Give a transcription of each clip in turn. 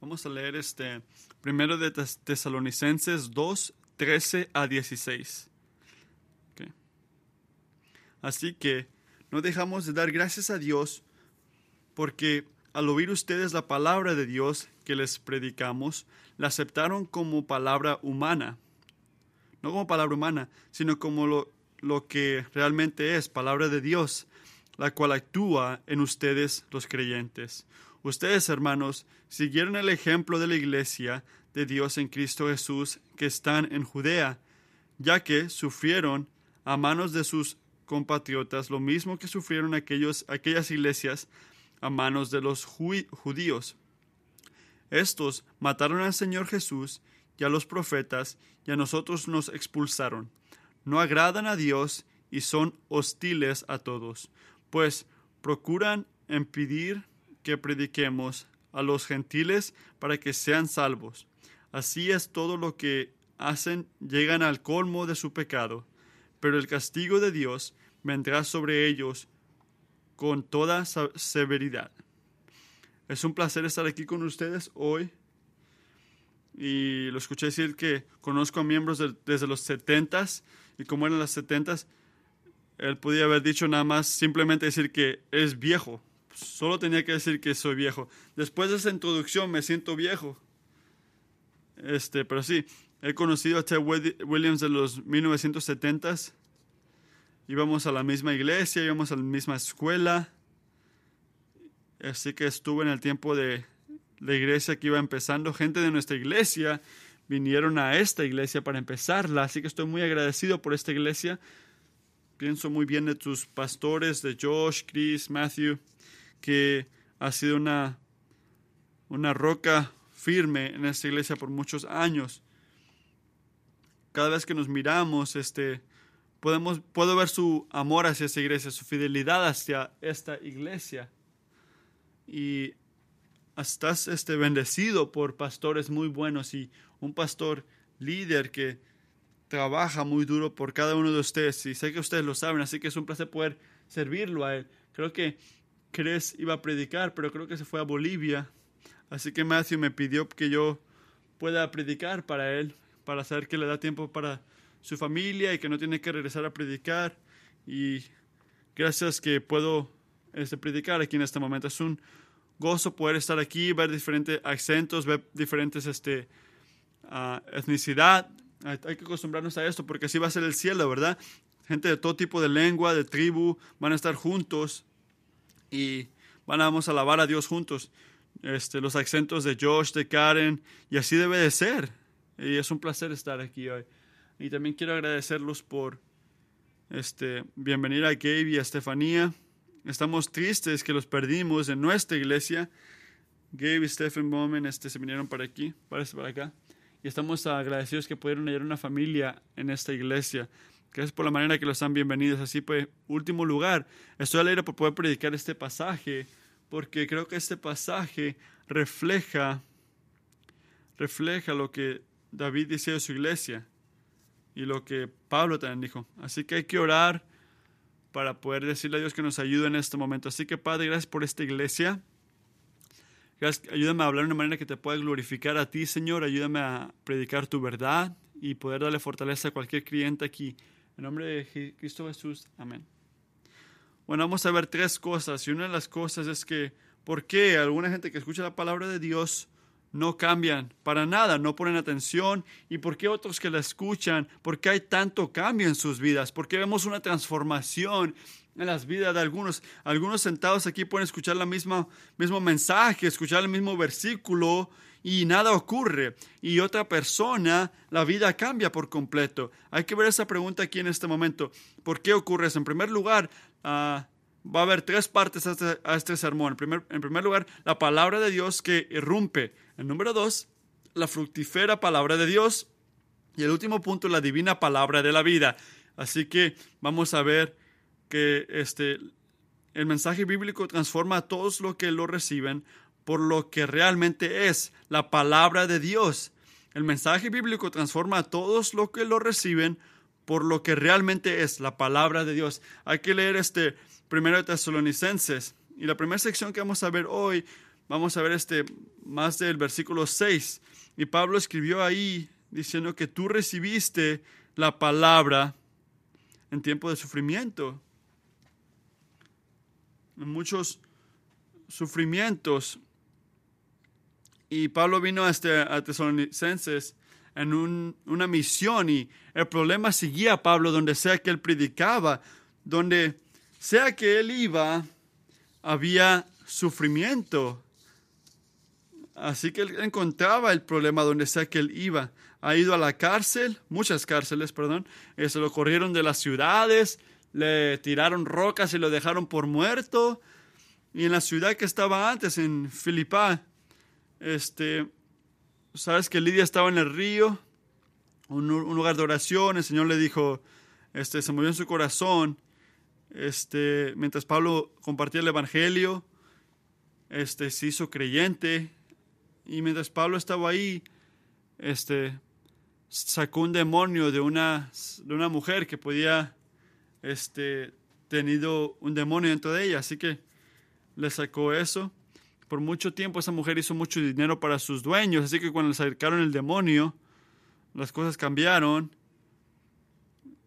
Vamos a leer este primero de Tesalonicenses 2, 13 a 16. Así que no dejamos de dar gracias a Dios porque al oír ustedes la palabra de Dios que les predicamos, la aceptaron como palabra humana. No como palabra humana, sino como lo, lo que realmente es, palabra de Dios, la cual actúa en ustedes los creyentes. Ustedes, hermanos, siguieron el ejemplo de la iglesia de Dios en Cristo Jesús que están en Judea, ya que sufrieron a manos de sus compatriotas lo mismo que sufrieron aquellos, aquellas iglesias a manos de los judíos. Estos mataron al Señor Jesús y a los profetas y a nosotros nos expulsaron. No agradan a Dios y son hostiles a todos, pues procuran impedir que prediquemos a los gentiles para que sean salvos. Así es todo lo que hacen, llegan al colmo de su pecado, pero el castigo de Dios vendrá sobre ellos con toda severidad. Es un placer estar aquí con ustedes hoy. Y lo escuché decir que conozco a miembros desde los setentas y como eran los setentas, él podía haber dicho nada más simplemente decir que es viejo, Solo tenía que decir que soy viejo. Después de esa introducción me siento viejo. Este, pero sí, he conocido a Ted Williams de los 1970s. Íbamos a la misma iglesia, íbamos a la misma escuela. Así que estuve en el tiempo de la iglesia que iba empezando. Gente de nuestra iglesia vinieron a esta iglesia para empezarla. Así que estoy muy agradecido por esta iglesia. Pienso muy bien de tus pastores, de Josh, Chris, Matthew que ha sido una, una roca firme en esta iglesia por muchos años. Cada vez que nos miramos, este, podemos, puedo ver su amor hacia esta iglesia, su fidelidad hacia esta iglesia. Y estás este, bendecido por pastores muy buenos y un pastor líder que trabaja muy duro por cada uno de ustedes. Y sé que ustedes lo saben, así que es un placer poder servirlo a él. Creo que Cres iba a predicar, pero creo que se fue a Bolivia. Así que Matthew me pidió que yo pueda predicar para él, para saber que le da tiempo para su familia y que no tiene que regresar a predicar. Y gracias que puedo este, predicar aquí en este momento. Es un gozo poder estar aquí, ver diferentes acentos, ver diferentes este, uh, etnicidad. Hay, hay que acostumbrarnos a esto porque así va a ser el cielo, ¿verdad? Gente de todo tipo de lengua, de tribu, van a estar juntos y vamos a alabar a Dios juntos. Este, los acentos de Josh, de Karen, y así debe de ser. Y es un placer estar aquí hoy. Y también quiero agradecerlos por este, bienvenir a Gabe y a Estefanía. Estamos tristes que los perdimos en nuestra iglesia. Gabe y Stephen Bowman este, se vinieron para aquí, para, para acá. Y estamos agradecidos que pudieron hallar una familia en esta iglesia. Gracias por la manera que los han bienvenidos. Así pues, último lugar, estoy alegre por poder predicar este pasaje, porque creo que este pasaje refleja, refleja lo que David dice de su iglesia y lo que Pablo también dijo. Así que hay que orar para poder decirle a Dios que nos ayude en este momento. Así que Padre, gracias por esta iglesia. ayúdame a hablar de una manera que te pueda glorificar a ti, Señor. Ayúdame a predicar tu verdad y poder darle fortaleza a cualquier cliente aquí. En nombre de Cristo Jesús, amén. Bueno, vamos a ver tres cosas. Y una de las cosas es que, ¿por qué alguna gente que escucha la palabra de Dios no cambian para nada, no ponen atención? ¿Y por qué otros que la escuchan, por qué hay tanto cambio en sus vidas? ¿Por qué vemos una transformación en las vidas de algunos? Algunos sentados aquí pueden escuchar el mismo mensaje, escuchar el mismo versículo y nada ocurre. Y otra persona, la vida cambia por completo. Hay que ver esa pregunta aquí en este momento. ¿Por qué ocurre eso? En primer lugar, ah, va a haber tres partes a este, este sermón. En primer, en primer, lugar, la palabra de Dios que irrumpe. En número dos, la fructífera palabra de Dios. Y el último punto, la divina palabra de la vida. Así que vamos a ver que este, el mensaje bíblico transforma a todos los que lo reciben por lo que realmente es la palabra de Dios. El mensaje bíblico transforma a todos los que lo reciben por lo que realmente es la palabra de Dios. Hay que leer este primero de Tesalonicenses y la primera sección que vamos a ver hoy vamos a ver este más del versículo 6. Y Pablo escribió ahí diciendo que tú recibiste la palabra en tiempo de sufrimiento. En muchos sufrimientos. Y Pablo vino a, este, a Tesalonicenses en una misión y el problema seguía a Pablo donde sea que él predicaba, donde sea que él iba, había sufrimiento. Así que él encontraba el problema donde sea que él iba. Ha ido a la cárcel, muchas cárceles, perdón, eh, se lo corrieron de las ciudades, le tiraron rocas y lo dejaron por muerto. Y en la ciudad que estaba antes, en Filipa, este, sabes que Lidia estaba en el río, un, lugar de oración, el Señor le dijo, este, se movió en su corazón, este, mientras Pablo compartía el Evangelio, este, se hizo creyente, y mientras Pablo estaba ahí, este, sacó un demonio de una, de una mujer que podía, este, tenido un demonio dentro de ella, así que le sacó eso. Por mucho tiempo esa mujer hizo mucho dinero para sus dueños, así que cuando le sacaron el demonio, las cosas cambiaron.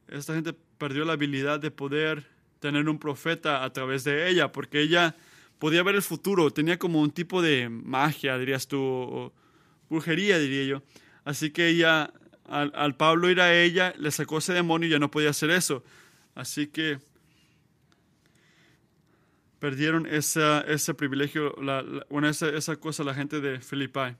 Esta gente perdió la habilidad de poder tener un profeta a través de ella, porque ella podía ver el futuro, tenía como un tipo de magia, dirías tú, o brujería, diría yo. Así que ella, al, Pablo ir a ella, le sacó ese demonio y ya no podía hacer eso. Así que perdieron esa, ese privilegio, la, bueno, esa, esa cosa la gente de Filipi.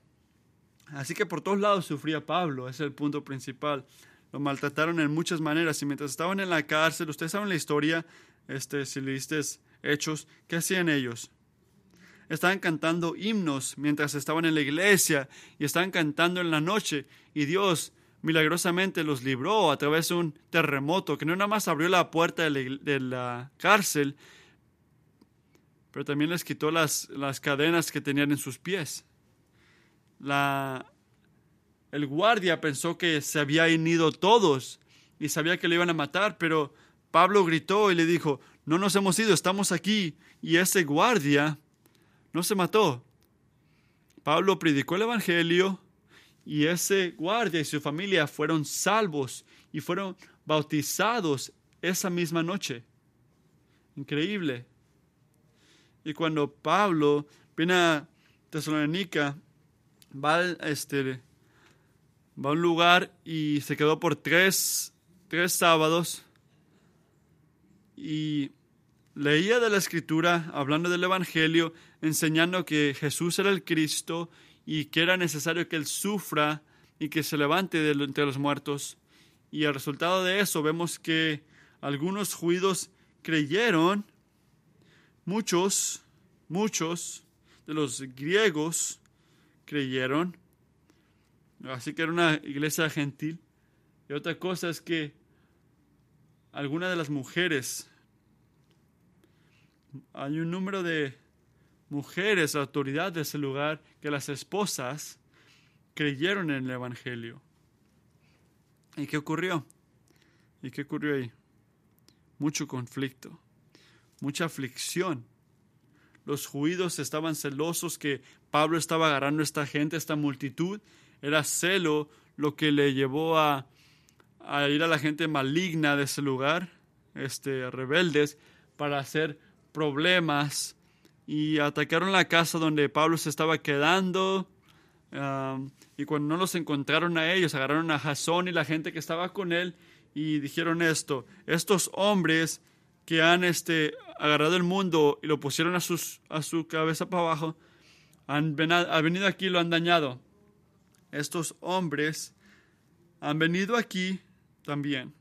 Así que por todos lados sufría Pablo, ese es el punto principal. Lo maltrataron en muchas maneras y mientras estaban en la cárcel, ustedes saben la historia, este, si leíste Hechos, ¿qué hacían ellos? Estaban cantando himnos mientras estaban en la iglesia y estaban cantando en la noche y Dios milagrosamente los libró a través de un terremoto que no nada más abrió la puerta de la cárcel, pero también les quitó las, las cadenas que tenían en sus pies. La, el guardia pensó que se habían ido todos y sabía que le iban a matar, pero Pablo gritó y le dijo, no nos hemos ido, estamos aquí. Y ese guardia no se mató. Pablo predicó el Evangelio y ese guardia y su familia fueron salvos y fueron bautizados esa misma noche. Increíble. Y cuando Pablo viene a Tesalónica, va, este, va a un lugar y se quedó por tres, tres sábados y leía de la escritura, hablando del Evangelio, enseñando que Jesús era el Cristo y que era necesario que Él sufra y que se levante de entre los muertos. Y el resultado de eso vemos que algunos judíos creyeron Muchos, muchos de los griegos creyeron, así que era una iglesia gentil. Y otra cosa es que algunas de las mujeres, hay un número de mujeres, autoridades de ese lugar, que las esposas creyeron en el Evangelio. ¿Y qué ocurrió? ¿Y qué ocurrió ahí? Mucho conflicto mucha aflicción. Los judíos estaban celosos que Pablo estaba agarrando a esta gente, a esta multitud. Era celo lo que le llevó a, ir a la gente maligna de ese lugar, este, rebeldes, para hacer problemas. Y atacaron la casa donde Pablo se estaba quedando. Um, y cuando no los encontraron a ellos, agarraron a Jasón y la gente que estaba con él y dijeron esto, estos hombres que han este, agarrado el mundo y lo pusieron a, sus, a su cabeza para abajo, han, venido aquí y lo han dañado. Estos hombres han venido aquí también.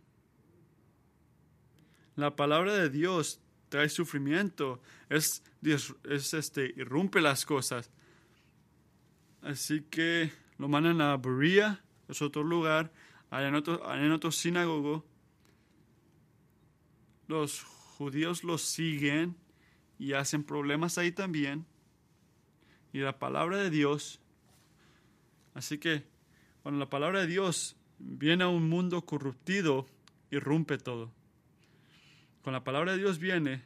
La palabra de Dios trae sufrimiento, es, es este, irrumpe las cosas. Así que lo mandan a Berea, es otro lugar, allá en otro, en otro sinagogo. Los judíos los siguen y hacen problemas ahí también. Y la palabra de Dios. Así que cuando la palabra de Dios viene a un mundo corruptido, irrumpe todo. Cuando la palabra de Dios viene,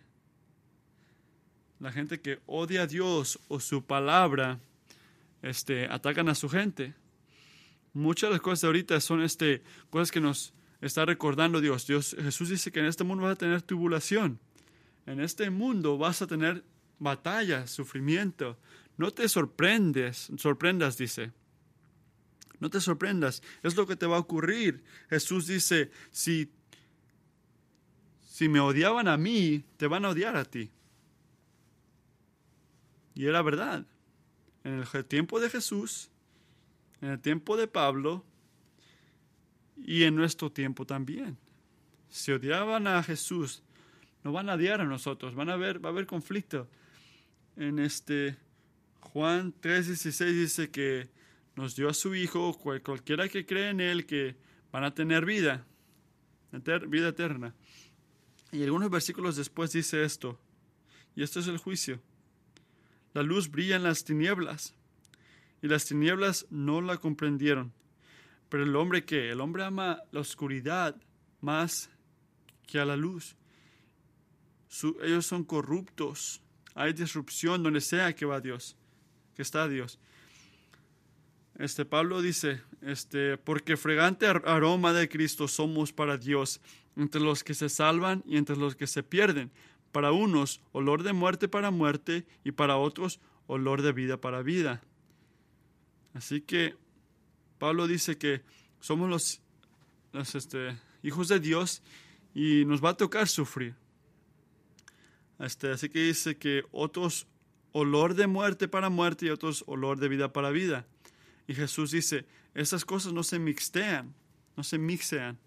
la gente que odia a Dios o su palabra, este, atacan a su gente. Muchas de las cosas de ahorita son este, cosas que nos está recordando Dios. Dios. Jesús dice que en este mundo vas a tener tribulación. En este mundo vas a tener batalla, sufrimiento. No te sorprendes, sorprendas, dice. No te sorprendas, es lo que te va a ocurrir. Jesús dice, si, si me odiaban a mí, te van a odiar a ti. Y era verdad. En el tiempo de Jesús, en el tiempo de Pablo y en nuestro tiempo también. Si odiaban a Jesús, no van a odiar a nosotros, van a ver, va a haber conflicto. En este Juan 3:16 dice que nos dio a su Hijo, cualquiera que cree en Él, que van a tener vida, vida eterna. Y algunos versículos después dice esto, y esto es el juicio. La luz brilla en las tinieblas, y las tinieblas no la comprendieron. Pero el hombre que, el hombre ama la oscuridad más que a la luz. ellos son corruptos. Hay disrupción donde sea que va Dios, que está Dios. Este Pablo dice, este, porque fregante aroma de Cristo somos para Dios, entre los que se salvan y entre los que se pierden. Para unos, olor de muerte para muerte, y para otros, olor de vida para vida. Así que Pablo dice que somos los, este, hijos de Dios y nos va a tocar sufrir. Este, así que dice que otros olor de muerte para muerte y otros olor de vida para vida. Y Jesús dice, esas cosas no se mixtean, no se mixean.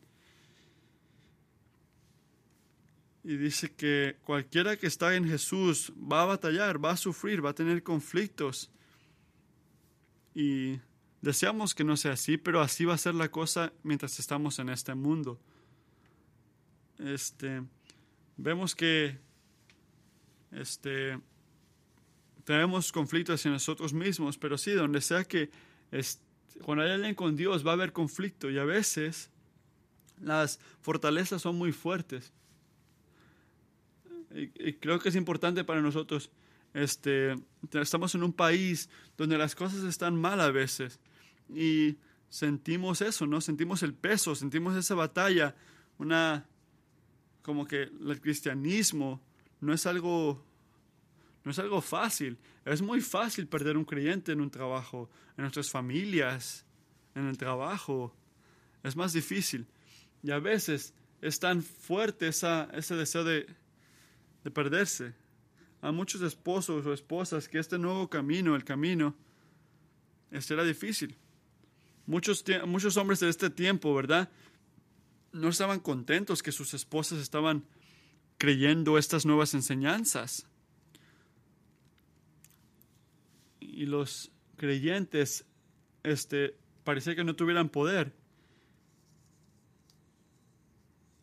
Y dice que cualquiera que está en Jesús va a batallar, va a sufrir, va a tener conflictos. Y deseamos que no sea así, pero así va a ser la cosa mientras estamos en este mundo. Este, vemos que este, tenemos conflictos en nosotros mismos, pero sí, donde sea que cuando hay alguien con Dios va a haber conflicto y a veces las fortalezas son muy fuertes. Y, creo que es importante para nosotros. Este, estamos en un país donde las cosas están mal a veces y sentimos eso, ¿no? Sentimos el peso, sentimos esa batalla, una como que el cristianismo no es algo no es algo fácil. Es muy fácil perder un creyente en un trabajo, en nuestras familias, en el trabajo. Es más difícil. Y a veces es tan fuerte esa, ese deseo de, de perderse. A muchos esposos o esposas que este nuevo camino, el camino, será difícil. Muchos, muchos hombres de este tiempo, ¿verdad? No estaban contentos que sus esposas estaban creyendo estas nuevas enseñanzas. y los creyentes este, parecía que no tuvieran poder.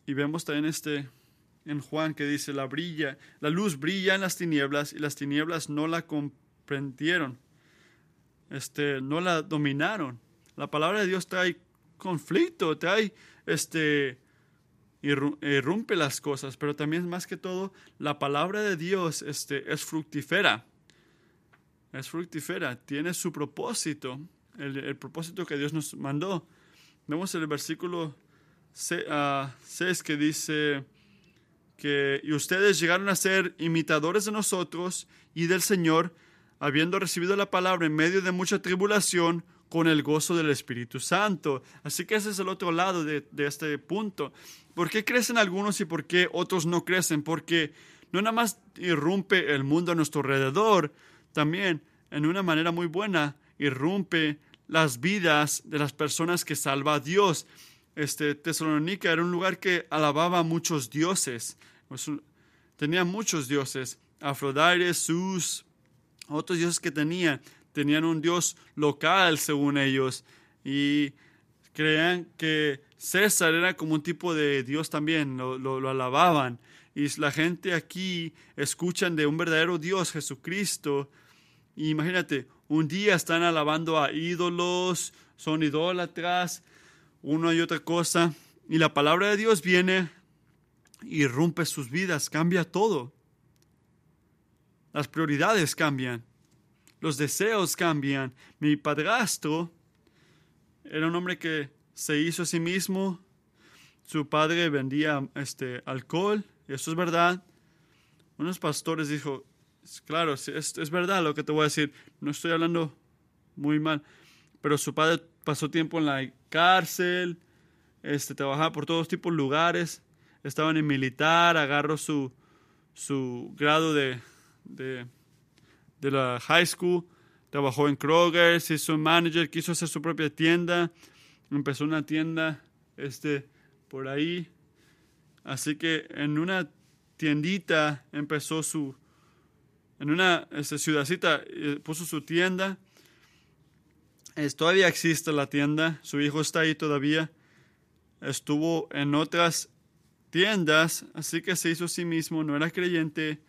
Y vemos también este en Juan que dice la brilla, la luz brilla en las tinieblas y las tinieblas no la comprendieron. Este, no la dominaron. La palabra de Dios trae conflicto, trae este irrumpe las cosas, pero también más que todo la palabra de Dios este, es fructífera es fructífera, tiene su propósito, el, propósito que Dios nos mandó. Vemos el versículo 6 ah, que dice que y ustedes llegaron a ser imitadores de nosotros y del Señor, habiendo recibido la palabra en medio de mucha tribulación, con el gozo del Espíritu Santo. Así que ese es el otro lado de, este punto. ¿Por qué crecen algunos y por qué otros no crecen? Porque no nada más irrumpe el mundo a nuestro alrededor, también en una manera muy buena irrumpe las vidas de las personas que salva a Dios. Este, Tesalónica era un lugar que alababa a muchos dioses. Tenía muchos dioses. Afrodite, Sus, otros dioses que tenían. Tenían un dios local, según ellos. Y creían que César era como un tipo de dios también. Lo, lo alababan. Y la gente aquí escuchan de un verdadero Dios, Jesucristo, imagínate, un día están alabando a ídolos, son idólatras, una y otra cosa, y la palabra de Dios viene y rompe sus vidas, cambia todo. las prioridades cambian, los deseos cambian. Mi padrastro era un hombre que se hizo a sí mismo, su padre vendía este, alcohol, y eso es verdad. Unos pastores dijo, claro, es, es verdad lo que te voy a decir, no estoy hablando muy mal, pero su padre pasó tiempo en la cárcel, este, trabajaba por todos tipos de lugares, estaba en el militar, agarró su, su grado de, de, de la high school, trabajó en Kroger, se hizo manager, quiso hacer su propia tienda, empezó una tienda este, por ahí. Así que en una tiendita empezó su, en una este, ciudadcita eh, puso su tienda. Es, todavía existe la tienda, su hijo está ahí todavía. Estuvo en otras tiendas, así que se hizo a sí mismo, no era creyente,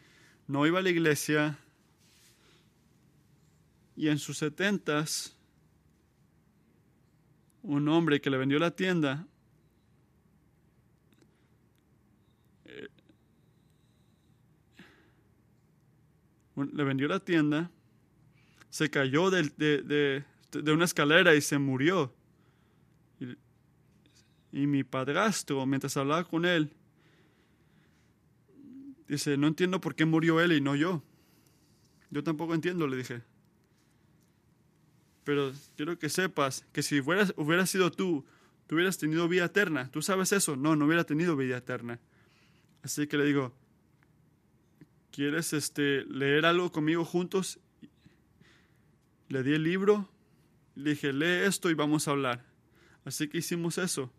no iba a la iglesia. Y en sus setentas, un hombre que le vendió la tienda eh, le vendió la tienda, se cayó de, una escalera y se murió. Y, mi padrastro, mientras hablaba con él, dice, no entiendo por qué murió él y no yo. Yo tampoco entiendo, le dije. Pero quiero que sepas que si hubieras, hubiera sido tú, tú hubieras tenido vida eterna. ¿Tú sabes eso? No, no hubiera tenido vida eterna. Así que le digo, ¿quieres este, leer algo conmigo juntos? Le di el libro, le dije, lee esto y vamos a hablar. Así que hicimos eso.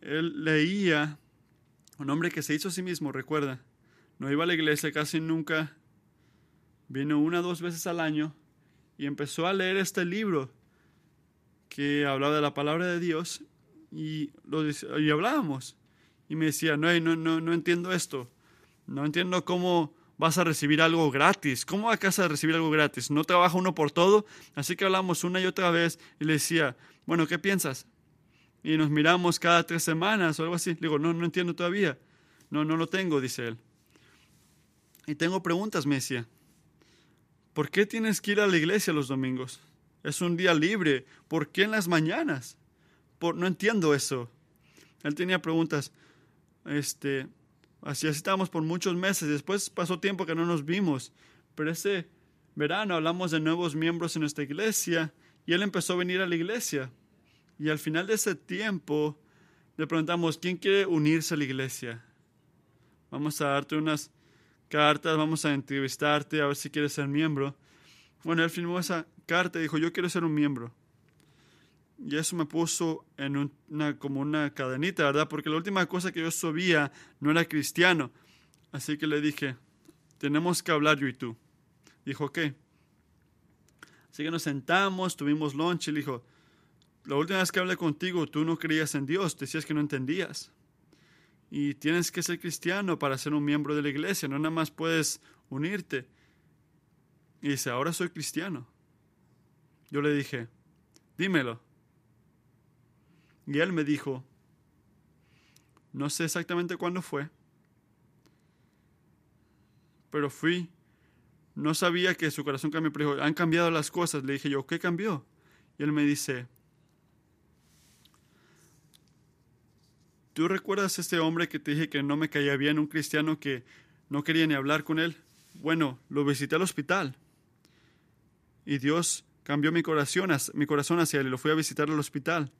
Él leía, un hombre que se hizo a sí mismo, recuerda, no iba a la iglesia casi nunca, vino una o dos veces al año y empezó a leer este libro que hablaba de la palabra de Dios y, lo, y hablábamos. Y me decía, no, no, no, no entiendo esto. No entiendo cómo vas a recibir algo gratis. ¿Cómo vas a recibir algo gratis? ¿No trabaja uno por todo? Así que hablamos una y otra vez y le decía, bueno, ¿qué piensas? Y nos miramos cada tres semanas o algo así. Le digo, no, no entiendo todavía. No, no lo tengo, dice él. Y tengo preguntas, me decía. ¿Por qué tienes que ir a la iglesia los domingos? Es un día libre. ¿Por qué en las mañanas? Por, no entiendo eso. Él tenía preguntas. Este, así, así estábamos por muchos meses. Después pasó tiempo que no nos vimos. Pero ese verano hablamos de nuevos miembros en nuestra iglesia y él empezó a venir a la iglesia. Y al final de ese tiempo le preguntamos, ¿quién quiere unirse a la iglesia? Vamos a darte unas cartas, vamos a entrevistarte, a ver si quieres ser miembro. Bueno, él firmó esa carta y dijo, yo quiero ser un miembro. Y eso me puso en una, como una cadenita, ¿verdad? Porque la última cosa que yo sabía no era cristiano. Así que le dije, tenemos que hablar yo y tú. Dijo, ok. Así que nos sentamos, tuvimos lunch y le dijo, la última vez que hablé contigo tú no creías en Dios, decías que no entendías y tienes que ser cristiano para ser un miembro de la iglesia, no nada más puedes unirte. Y dice, ahora soy cristiano. Yo le dije, dímelo. Y él me dijo, no sé exactamente cuándo fue, pero fui. No sabía que su corazón cambió, pero dijo, han cambiado las cosas. Le dije yo, ¿qué cambió? Y él me dice, ¿Tú recuerdas este hombre que te dije que no me caía bien, un cristiano que no quería ni hablar con él? Bueno, lo visité al hospital y Dios cambió mi corazón, hacia él y lo fui a visitar al hospital.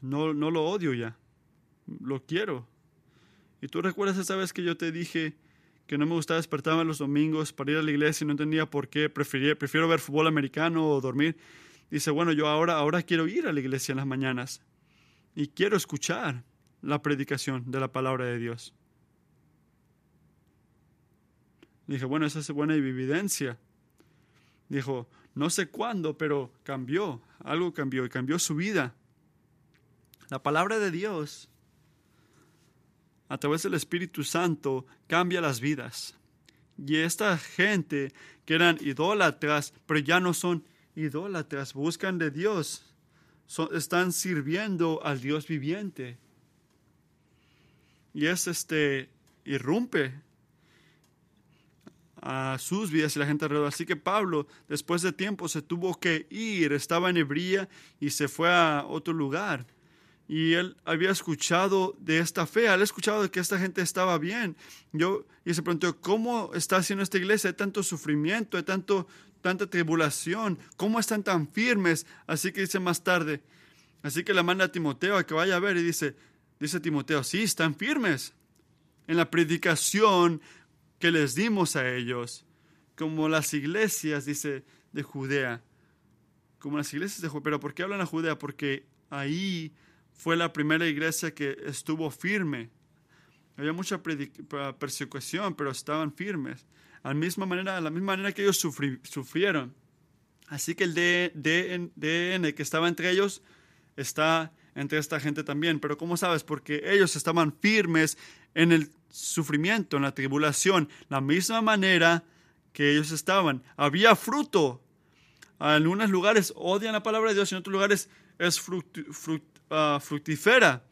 No, no lo odio ya, lo quiero. ¿Y tú recuerdas esa vez que yo te dije que no me gustaba despertarme los domingos para ir a la iglesia y no entendía por qué, prefiero ver fútbol americano o dormir? Dice, bueno, yo ahora, ahora quiero ir a la iglesia en las mañanas y quiero escuchar la predicación de la palabra de Dios. Dije, bueno, esa es buena evidencia. Dijo, no sé cuándo, pero cambió, algo cambió y cambió su vida. La palabra de Dios, a través del Espíritu Santo, cambia las vidas. Y esta gente que eran idólatras, pero ya no son idólatras, buscan de Dios están sirviendo al Dios viviente. Y es este, irrumpe. a sus vidas y la gente alrededor. Así que Pablo, después de tiempo, se tuvo que ir, estaba en Hebría y se fue a otro lugar. Y él había escuchado de esta fe, él ha escuchado de que esta gente estaba bien. Yo, y se preguntó, ¿cómo está haciendo esta iglesia? Hay tanto sufrimiento, hay tanto, tanta tribulación, ¿cómo están tan firmes? Así que dice más tarde, así que le manda a Timoteo a que vaya a ver y dice, dice Timoteo, sí, están firmes en la predicación que les dimos a ellos, como las iglesias, dice, de Judea, como las iglesias de Judea. Pero ¿por qué hablan a Judea? Porque ahí fue la primera iglesia que estuvo firme. Había mucha persecución, pero estaban firmes. A misma manera, la misma manera que ellos sufrieron. Así que el DN que estaba entre ellos está entre esta gente también. Pero ¿cómo sabes? Porque ellos estaban firmes en el sufrimiento, en la tribulación, la misma manera que ellos estaban. Había fruto. En algunos lugares odian la palabra de Dios, en otros lugares es ah, fructífera,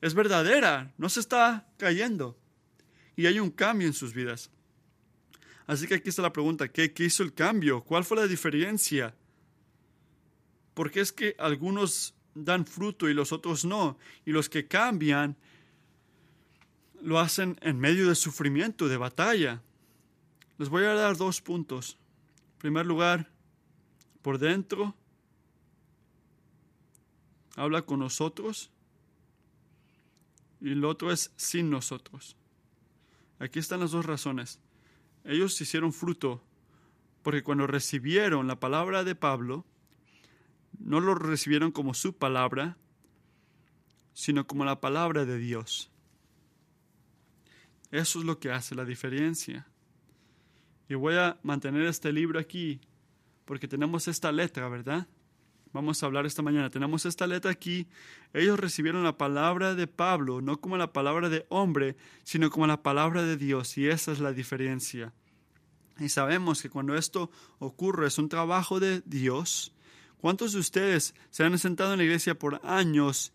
es verdadera, no se está cayendo. Y hay un cambio en sus vidas. Así que aquí está la pregunta, ¿qué, hizo el cambio? ¿Cuál fue la diferencia? Porque es que algunos dan fruto y los otros no. Y los que cambian lo hacen en medio de sufrimiento, de batalla. Les voy a dar dos puntos. En primer lugar, por dentro, habla con nosotros y el otro es sin nosotros. Aquí están las dos razones. Ellos hicieron fruto porque cuando recibieron la palabra de Pablo, no lo recibieron como su palabra, sino como la palabra de Dios. Eso es lo que hace la diferencia. Y voy a mantener este libro aquí porque tenemos esta letra, ¿verdad? Vamos a hablar esta mañana. Tenemos esta letra aquí. Ellos recibieron la palabra de Pablo, no como la palabra de hombre, sino como la palabra de Dios. Y esa es la diferencia. Y sabemos que cuando esto ocurre es un trabajo de Dios. ¿Cuántos de ustedes se han sentado en la iglesia por años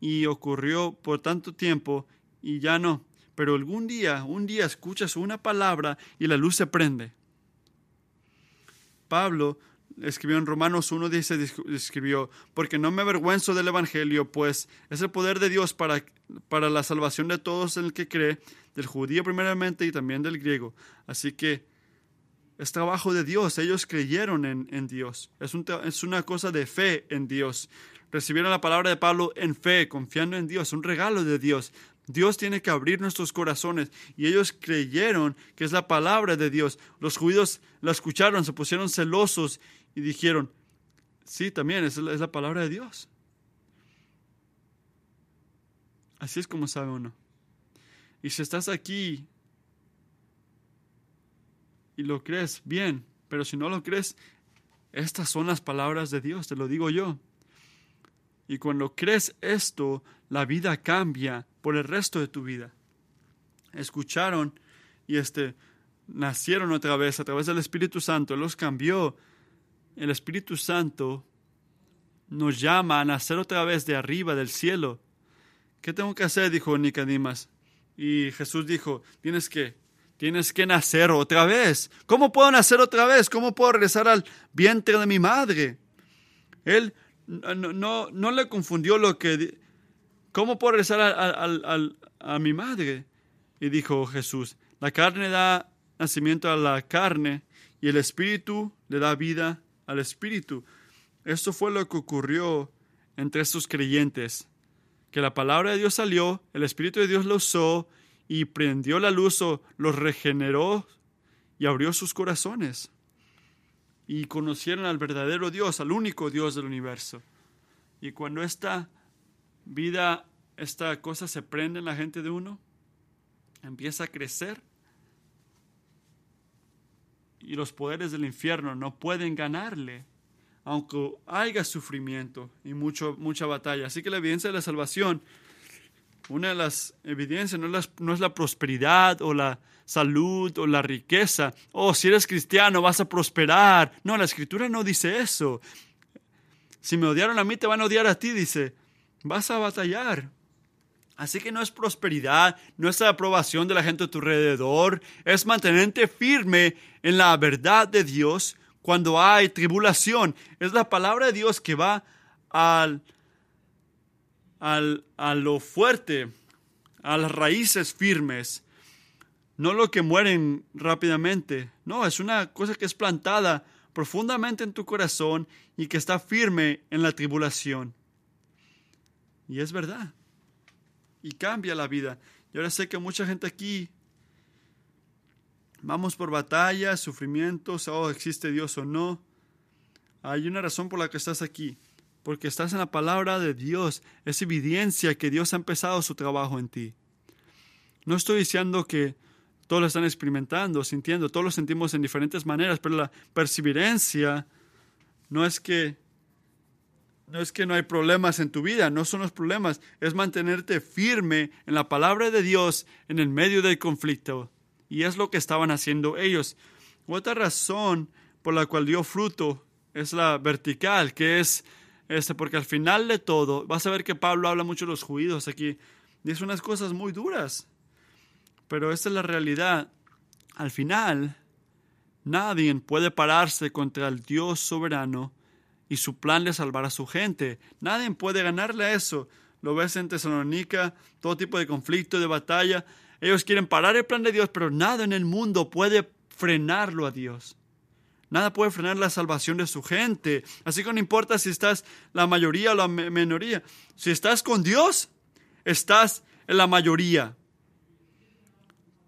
y ocurrió por tanto tiempo y ya no? pero algún día, un día escuchas una palabra y la luz se prende. Pablo escribió en Romanos 1, dice, escribió, porque no me avergüenzo del Evangelio, pues es el poder de Dios para, para la salvación de todos en el que cree, del judío primeramente y también del griego. Así que es trabajo de Dios, ellos creyeron en, en Dios, es, un, es una cosa de fe en Dios. Recibieron la palabra de Pablo en fe, confiando en Dios, un regalo de Dios. Dios tiene que abrir nuestros corazones y ellos creyeron que es la palabra de Dios. Los judíos la escucharon, se pusieron celosos y dijeron, sí, también es la, es la palabra de Dios. Así es como sabe uno. Y si estás aquí y lo crees, bien, pero si no lo crees, estas son las palabras de Dios, te lo digo yo. Y cuando crees esto, la vida cambia por el resto de tu vida. Escucharon y este, nacieron otra vez a través del Espíritu Santo, los cambió. El Espíritu Santo nos llama a nacer otra vez de arriba del cielo. ¿Qué tengo que hacer? dijo Nicodemas. Y Jesús dijo, tienes que, tienes que nacer otra vez. ¿Cómo puedo nacer otra vez? ¿Cómo puedo regresar al vientre de mi madre? Él no, no, le confundió lo que... ¿Cómo puedo regresar a, mi madre? Y dijo Jesús, la carne da nacimiento a la carne y el espíritu le da vida al espíritu. Esto fue lo que ocurrió entre estos creyentes, que la palabra de Dios salió, el espíritu de Dios lo usó y prendió la luz o los regeneró y abrió sus corazones y conocieron al verdadero Dios, al único Dios del universo. Y cuando esta vida, esta cosa se prende en la gente de uno, empieza a crecer y los poderes del infierno no pueden ganarle, aunque haya sufrimiento y mucho, mucha batalla. Así que la evidencia de la salvación, una de las evidencias no es no es la prosperidad o la salud o la riqueza. Oh, si eres cristiano vas a prosperar. No, la escritura no dice eso. Si me odiaron a mí, te van a odiar a ti, dice. Vas a batallar. Así que no es prosperidad, no es la aprobación de la gente a tu alrededor, es mantenerte firme en la verdad de Dios cuando hay tribulación. Es la palabra de Dios que va al, al, a lo fuerte, a las raíces firmes, no lo que mueren rápidamente. No, es una cosa que es plantada profundamente en tu corazón y que está firme en la tribulación. Y es verdad. Y cambia la vida. Y ahora sé que mucha gente aquí vamos por batallas, sufrimientos, oh, existe Dios o no. Hay una razón por la que estás aquí, porque estás en la palabra de Dios. Es evidencia que Dios ha empezado su trabajo en ti. No estoy diciendo que todos lo están experimentando, sintiendo, todos lo sentimos en diferentes maneras, pero la perseverancia no es que no es que no hay problemas en tu vida, no son los problemas, es mantenerte firme en la palabra de Dios en el medio del conflicto. Y es lo que estaban haciendo ellos. Otra razón por la cual dio fruto es la vertical, que es este, porque al final de todo, vas a ver que Pablo habla mucho de los judíos aquí, dice unas cosas muy duras. Pero esta es la realidad. Al final, nadie puede pararse contra el Dios soberano y su plan de salvar a su gente. Nadie puede ganarle a eso. Lo ves en Tesalónica, todo tipo de conflicto, de batalla. Ellos quieren parar el plan de Dios, pero nada en el mundo puede frenarlo a Dios. Nada puede frenar la salvación de su gente. Así que no importa si estás la mayoría o la minoría. Si estás con Dios, estás en la mayoría.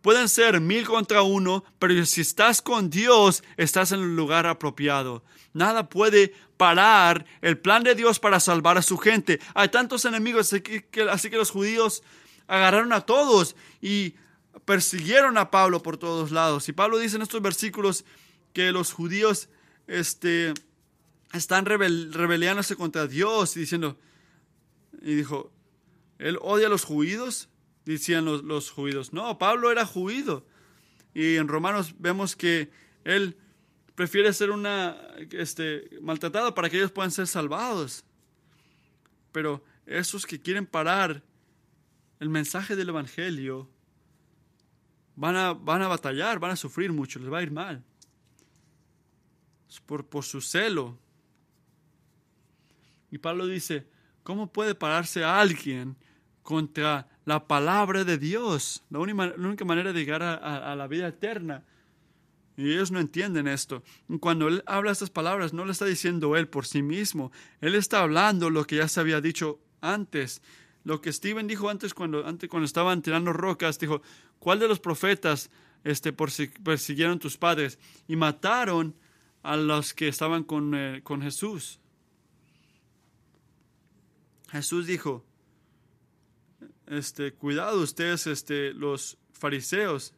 Pueden ser mil contra uno, pero si estás con Dios, estás en el lugar apropiado. Nada puede parar el plan de Dios para salvar a su gente. Hay tantos enemigos, así que, los judíos agarraron a todos y persiguieron a Pablo por todos lados. Y Pablo dice en estos versículos que los judíos este, están rebel, rebeliándose contra Dios y diciendo, y dijo, ¿él odia a los judíos? Decían los, los judíos. No, Pablo era judío. Y en Romanos vemos que él prefiere ser una este, maltratado para que ellos puedan ser salvados. Pero esos que quieren parar el mensaje del Evangelio van a, van a batallar, van a sufrir mucho, les va a ir mal. Por, por su celo. Y Pablo dice, ¿cómo puede pararse alguien contra la palabra de Dios, la única, manera de llegar a, la vida eterna. Y ellos no entienden esto. Cuando él habla estas palabras, no le está diciendo él por sí mismo. Él está hablando lo que ya se había dicho antes. Lo que Stephen dijo antes cuando, antes, cuando estaban tirando rocas, dijo, ¿cuál de los profetas este, persiguieron tus padres? Y mataron a los que estaban con, eh, con Jesús. Jesús dijo, este, cuidado ustedes, este, los fariseos,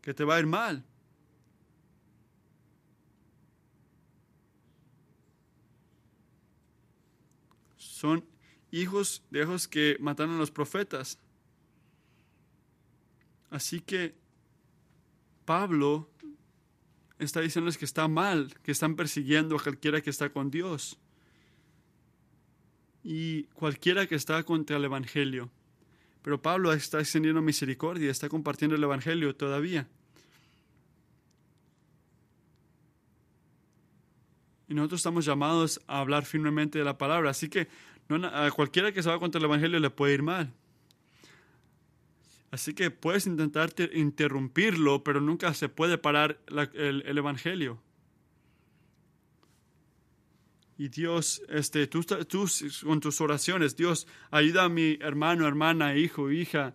que te va a ir mal. Son hijos de hijos que mataron a los profetas. Así que Pablo está diciéndoles que está mal, que están persiguiendo a cualquiera que está con Dios y cualquiera que está contra el Evangelio. Pero Pablo está extendiendo misericordia, está compartiendo el Evangelio todavía. Y nosotros estamos llamados a hablar firmemente de la palabra. Así que a cualquiera que se va contra el Evangelio le puede ir mal. Así que puedes intentar interrumpirlo, pero nunca se puede parar el Evangelio. Y Dios, este, tú, tú con tus oraciones, Dios, ayuda a mi hermano, hermana, hijo, hija,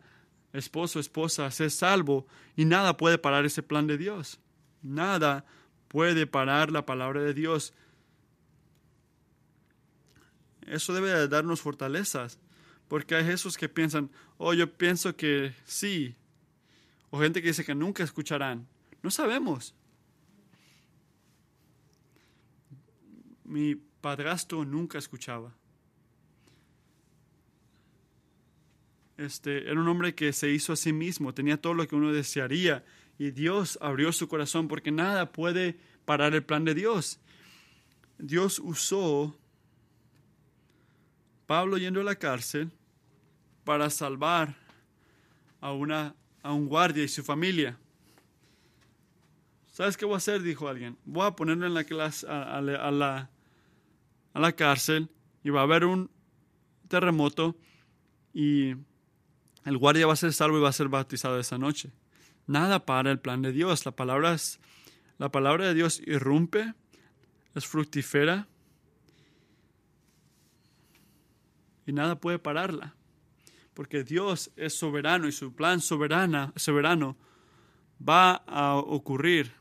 esposo, esposa a ser salvo. Y nada puede parar ese plan de Dios. Nada puede parar la palabra de Dios. Eso debe darnos fortalezas. Porque hay esos que piensan, oh, yo pienso que sí. O gente que dice que nunca escucharán. No sabemos. Mi padrastro nunca escuchaba. Este, era un hombre que se hizo a sí mismo, tenía todo lo que uno desearía y Dios abrió su corazón porque nada puede parar el plan de Dios. Dios usó Pablo yendo a la cárcel para salvar a, una, a un guardia y su familia. ¿Sabes qué voy a hacer? Dijo alguien. Voy a ponerlo en la clase, a, la, a la cárcel y va a haber un terremoto y el guardia va a ser salvo y va a ser bautizado esa noche. Nada para el plan de Dios. La palabra, la palabra de Dios irrumpe, es fructífera y nada puede pararla. Porque Dios es soberano y su plan soberana, soberano va a ocurrir.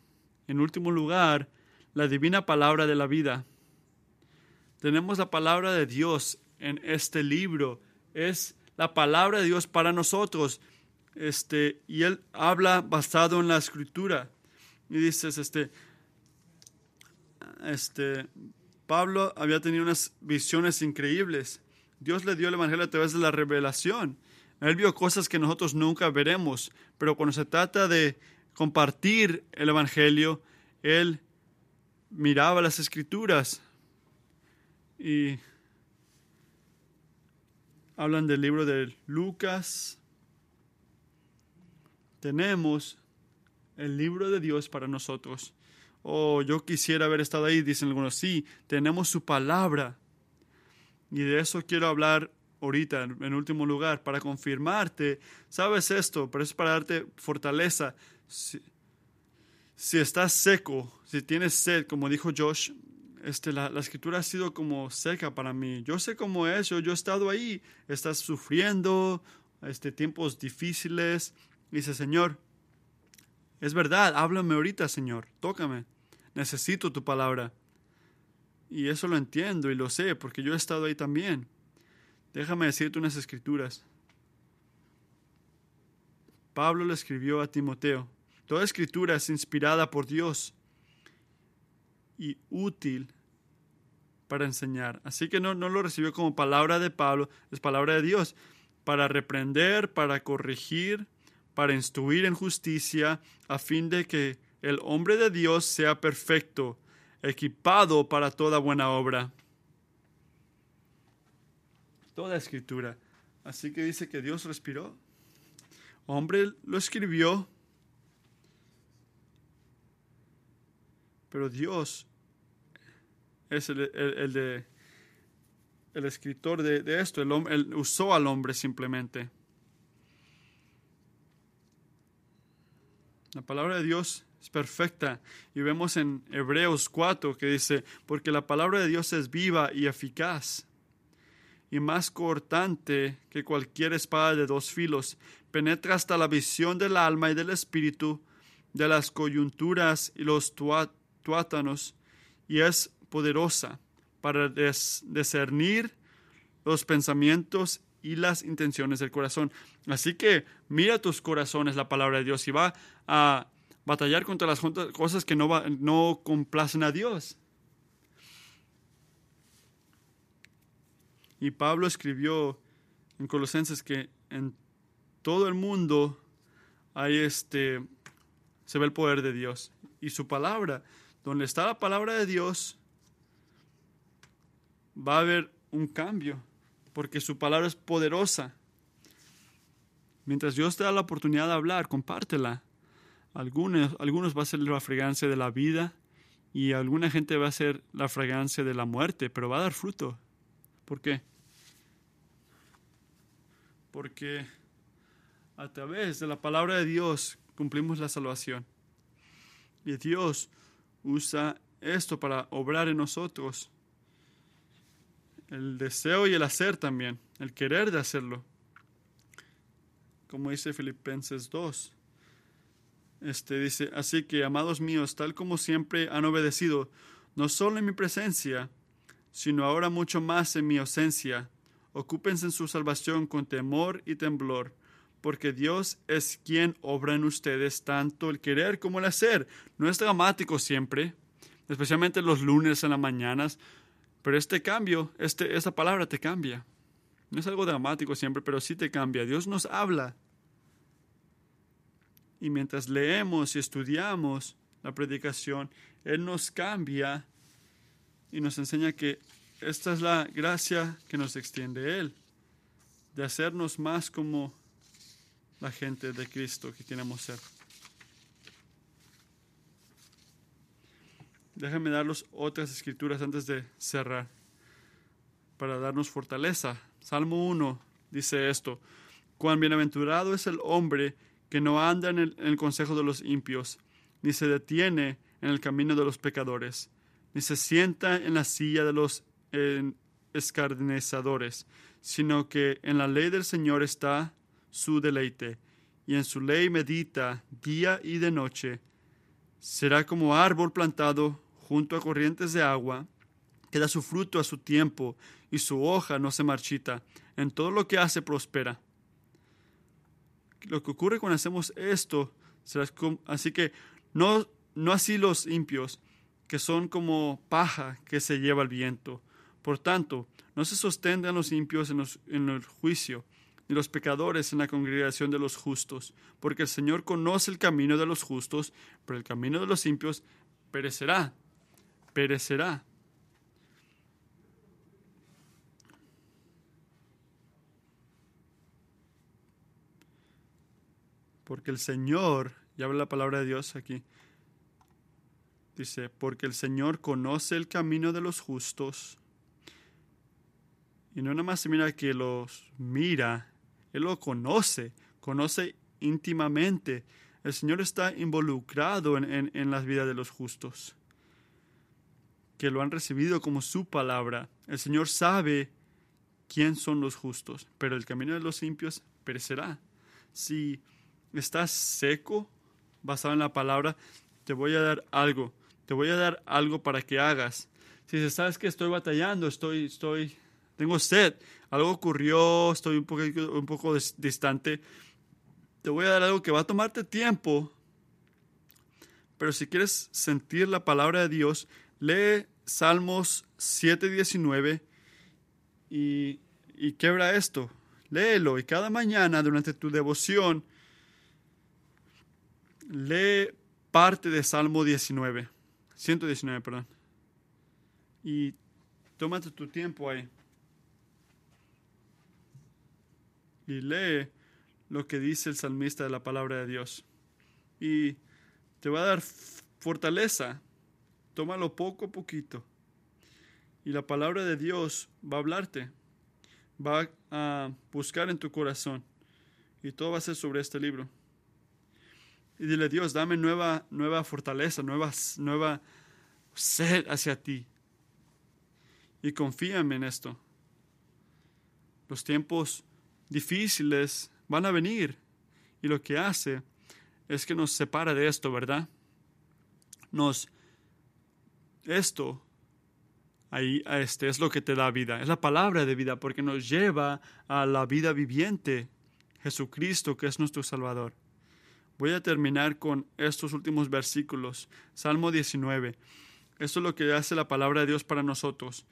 En último lugar, la divina palabra de la vida. Tenemos la palabra de Dios en este libro. Es la palabra de Dios para nosotros. Este, y él habla basado en la escritura. Y dices, este, este, Pablo había tenido unas visiones increíbles. Dios le dio el Evangelio a través de la revelación. Él vio cosas que nosotros nunca veremos, pero cuando se trata de compartir el Evangelio, él miraba las escrituras y hablan del libro de Lucas. Tenemos el libro de Dios para nosotros. Oh, yo quisiera haber estado ahí, dicen algunos. Sí, tenemos su palabra. Y de eso quiero hablar ahorita, en último lugar, para confirmarte. Sabes esto, pero es para darte fortaleza. Si, si estás seco, si tienes sed, como dijo Josh, este, la, escritura ha sido como seca para mí. Yo sé cómo es, yo, he estado ahí, estás sufriendo, este, tiempos difíciles. Dice, Señor, es verdad, háblame ahorita, Señor, tócame, necesito tu palabra. Y eso lo entiendo y lo sé, porque yo he estado ahí también. Déjame decirte unas escrituras. Pablo le escribió a Timoteo. Toda escritura es inspirada por Dios y útil para enseñar. Así que no, no lo recibió como palabra de Pablo, es palabra de Dios, para reprender, para corregir, para instruir en justicia, a fin de que el hombre de Dios sea perfecto, equipado para toda buena obra. Toda escritura. Así que dice que Dios respiró. Hombre lo escribió Pero Dios es el, de, el escritor de, esto. El, él usó al hombre simplemente. La palabra de Dios es perfecta. Y vemos en Hebreos 4 que dice, porque la palabra de Dios es viva y eficaz y más cortante que cualquier espada de dos filos, penetra hasta la visión del alma y del espíritu, de las coyunturas y los tuátanos y es poderosa para discernir los pensamientos y las intenciones del corazón. Así que mira tus corazones la palabra de Dios y va a batallar contra las cosas que no, no complacen a Dios. Y Pablo escribió en Colosenses que en todo el mundo hay este se ve el poder de Dios y su palabra donde está la palabra de Dios, va a haber un cambio, porque su palabra es poderosa. Mientras Dios te da la oportunidad de hablar, compártela. Algunos, algunos va a ser la fragancia de la vida y alguna gente va a ser la fragancia de la muerte, pero va a dar fruto. ¿Por qué? Porque a través de la palabra de Dios cumplimos la salvación. Y Dios usa esto para obrar en nosotros. El deseo y el hacer también, el querer de hacerlo. Como dice Filipenses 2. Este dice, así que, amados míos, tal como siempre han obedecido, no solo en mi presencia, sino ahora mucho más en mi ausencia, ocúpense en su salvación con temor y temblor, porque Dios es quien obra en ustedes tanto el querer como el hacer. No es dramático siempre, especialmente los lunes en las mañanas, pero este cambio, este, esta palabra te cambia. No es algo dramático siempre, pero sí te cambia. Dios nos habla. Y mientras leemos y estudiamos la predicación, Él nos cambia y nos enseña que esta es la gracia que nos extiende Él. de hacernos más como la gente de Cristo que queremos ser. Déjenme darles otras escrituras antes de cerrar para darnos fortaleza. Salmo 1 dice esto, cuán bienaventurado es el hombre que no anda en el, consejo de los impios, ni se detiene en el camino de los pecadores, ni se sienta en la silla de los eh, escarnecedores, sino que en la ley del Señor está su deleite, y en su ley medita día y de noche. Será como árbol plantado junto a corrientes de agua, que da su fruto a su tiempo, y su hoja no se marchita. En todo lo que hace prospera. Lo que ocurre cuando hacemos esto, así que no, no así los impios, que son como paja que se lleva el viento. Por tanto, no se sostengan los impios en, en el juicio, ni los pecadores en la congregación de los justos, porque el Señor conoce el camino de los justos, pero el camino de los impios perecerá, perecerá. Porque el Señor, ya habla la palabra de Dios aquí, dice, porque el Señor conoce el camino de los justos. Y no nada más se mira que los mira, Él lo conoce, conoce íntimamente. El Señor está involucrado en, en, en las vidas de los justos, que lo han recibido como su palabra. El Señor sabe quién son los justos, pero el camino de los impios perecerá. Si estás seco, basado en la palabra, te voy a dar algo, te voy a dar algo para que hagas. Si sabes que estoy batallando, estoy, estoy, tengo sed, algo ocurrió, estoy un poco, un poco distante, te voy a dar algo que va a tomarte tiempo. Pero si quieres sentir la palabra de Dios, lee Salmos 7:19 y, y quebra esto. Léelo y cada mañana durante tu devoción, lee parte de Salmo 19, 119, perdón. Y tómate tu tiempo ahí. Y lee lo que dice el salmista de la palabra de Dios. Y te va a dar fortaleza. Tómalo poco a poquito. Y la palabra de Dios va a hablarte. Va a buscar en tu corazón. Y todo va a ser sobre este libro y dile, Dios, dame nueva, nueva fortaleza, nueva, nueva sed hacia ti. Y confíame en esto. Los tiempos difíciles van a venir y lo que hace es que nos separa de esto, ¿verdad? Nos esto ahí este es lo que te da vida, es la palabra de vida porque nos lleva a la vida viviente, Jesucristo que es nuestro Salvador. Voy a terminar con estos últimos versículos. Salmo 19. Esto es lo que hace la palabra de Dios para nosotros.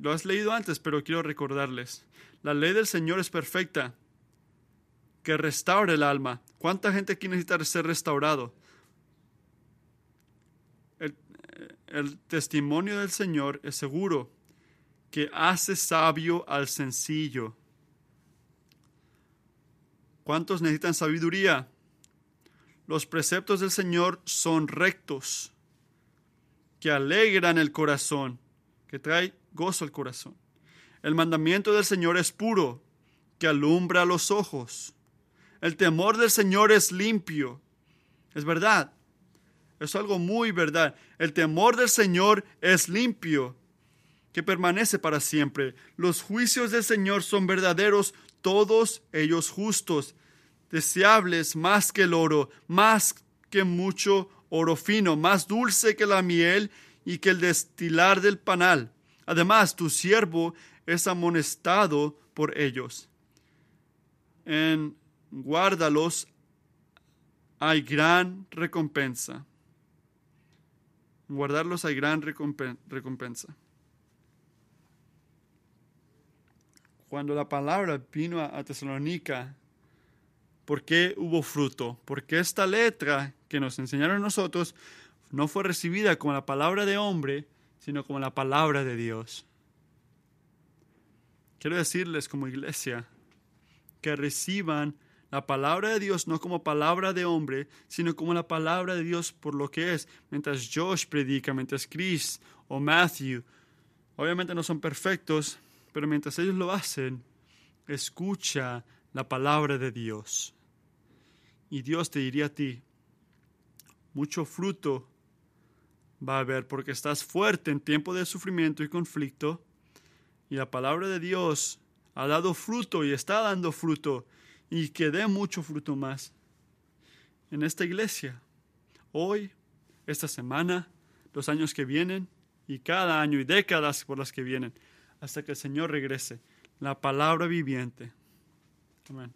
Lo has leído antes, pero quiero recordarles. La ley del Señor es perfecta, que restaura el alma. ¿Cuánta gente aquí necesita ser restaurado? El, el testimonio del Señor es seguro, que hace sabio al sencillo. ¿Cuántos necesitan sabiduría? Los preceptos del Señor son rectos, que alegran el corazón, que trae gozo al corazón. El mandamiento del Señor es puro, que alumbra los ojos. El temor del Señor es limpio. Es verdad. Es algo muy verdad. El temor del Señor es limpio, que permanece para siempre. Los juicios del Señor son verdaderos, todos ellos justos deseables más que el oro, más que mucho oro fino, más dulce que la miel y que el destilar del panal. Además, tu siervo es amonestado por ellos. En guárdalos hay gran recompensa. Guardarlos hay gran recompensa. Cuando la palabra vino a Tesalónica, ¿Por qué hubo fruto? Porque esta letra que nos enseñaron nosotros no fue recibida como la palabra de hombre, sino como la palabra de Dios. Quiero decirles como iglesia que reciban la palabra de Dios no como palabra de hombre, sino como la palabra de Dios por lo que es. Mientras Josh predica, mientras Chris o Matthew, obviamente no son perfectos, pero mientras ellos lo hacen, escucha la palabra de Dios. Y Dios te diría a ti, mucho fruto va a haber porque estás fuerte en tiempo de sufrimiento y conflicto. Y la palabra de Dios ha dado fruto y está dando fruto y que dé mucho fruto más en esta iglesia. Hoy, esta semana, los años que vienen y cada año y décadas por las que vienen, hasta que el Señor regrese. La palabra viviente. Amén.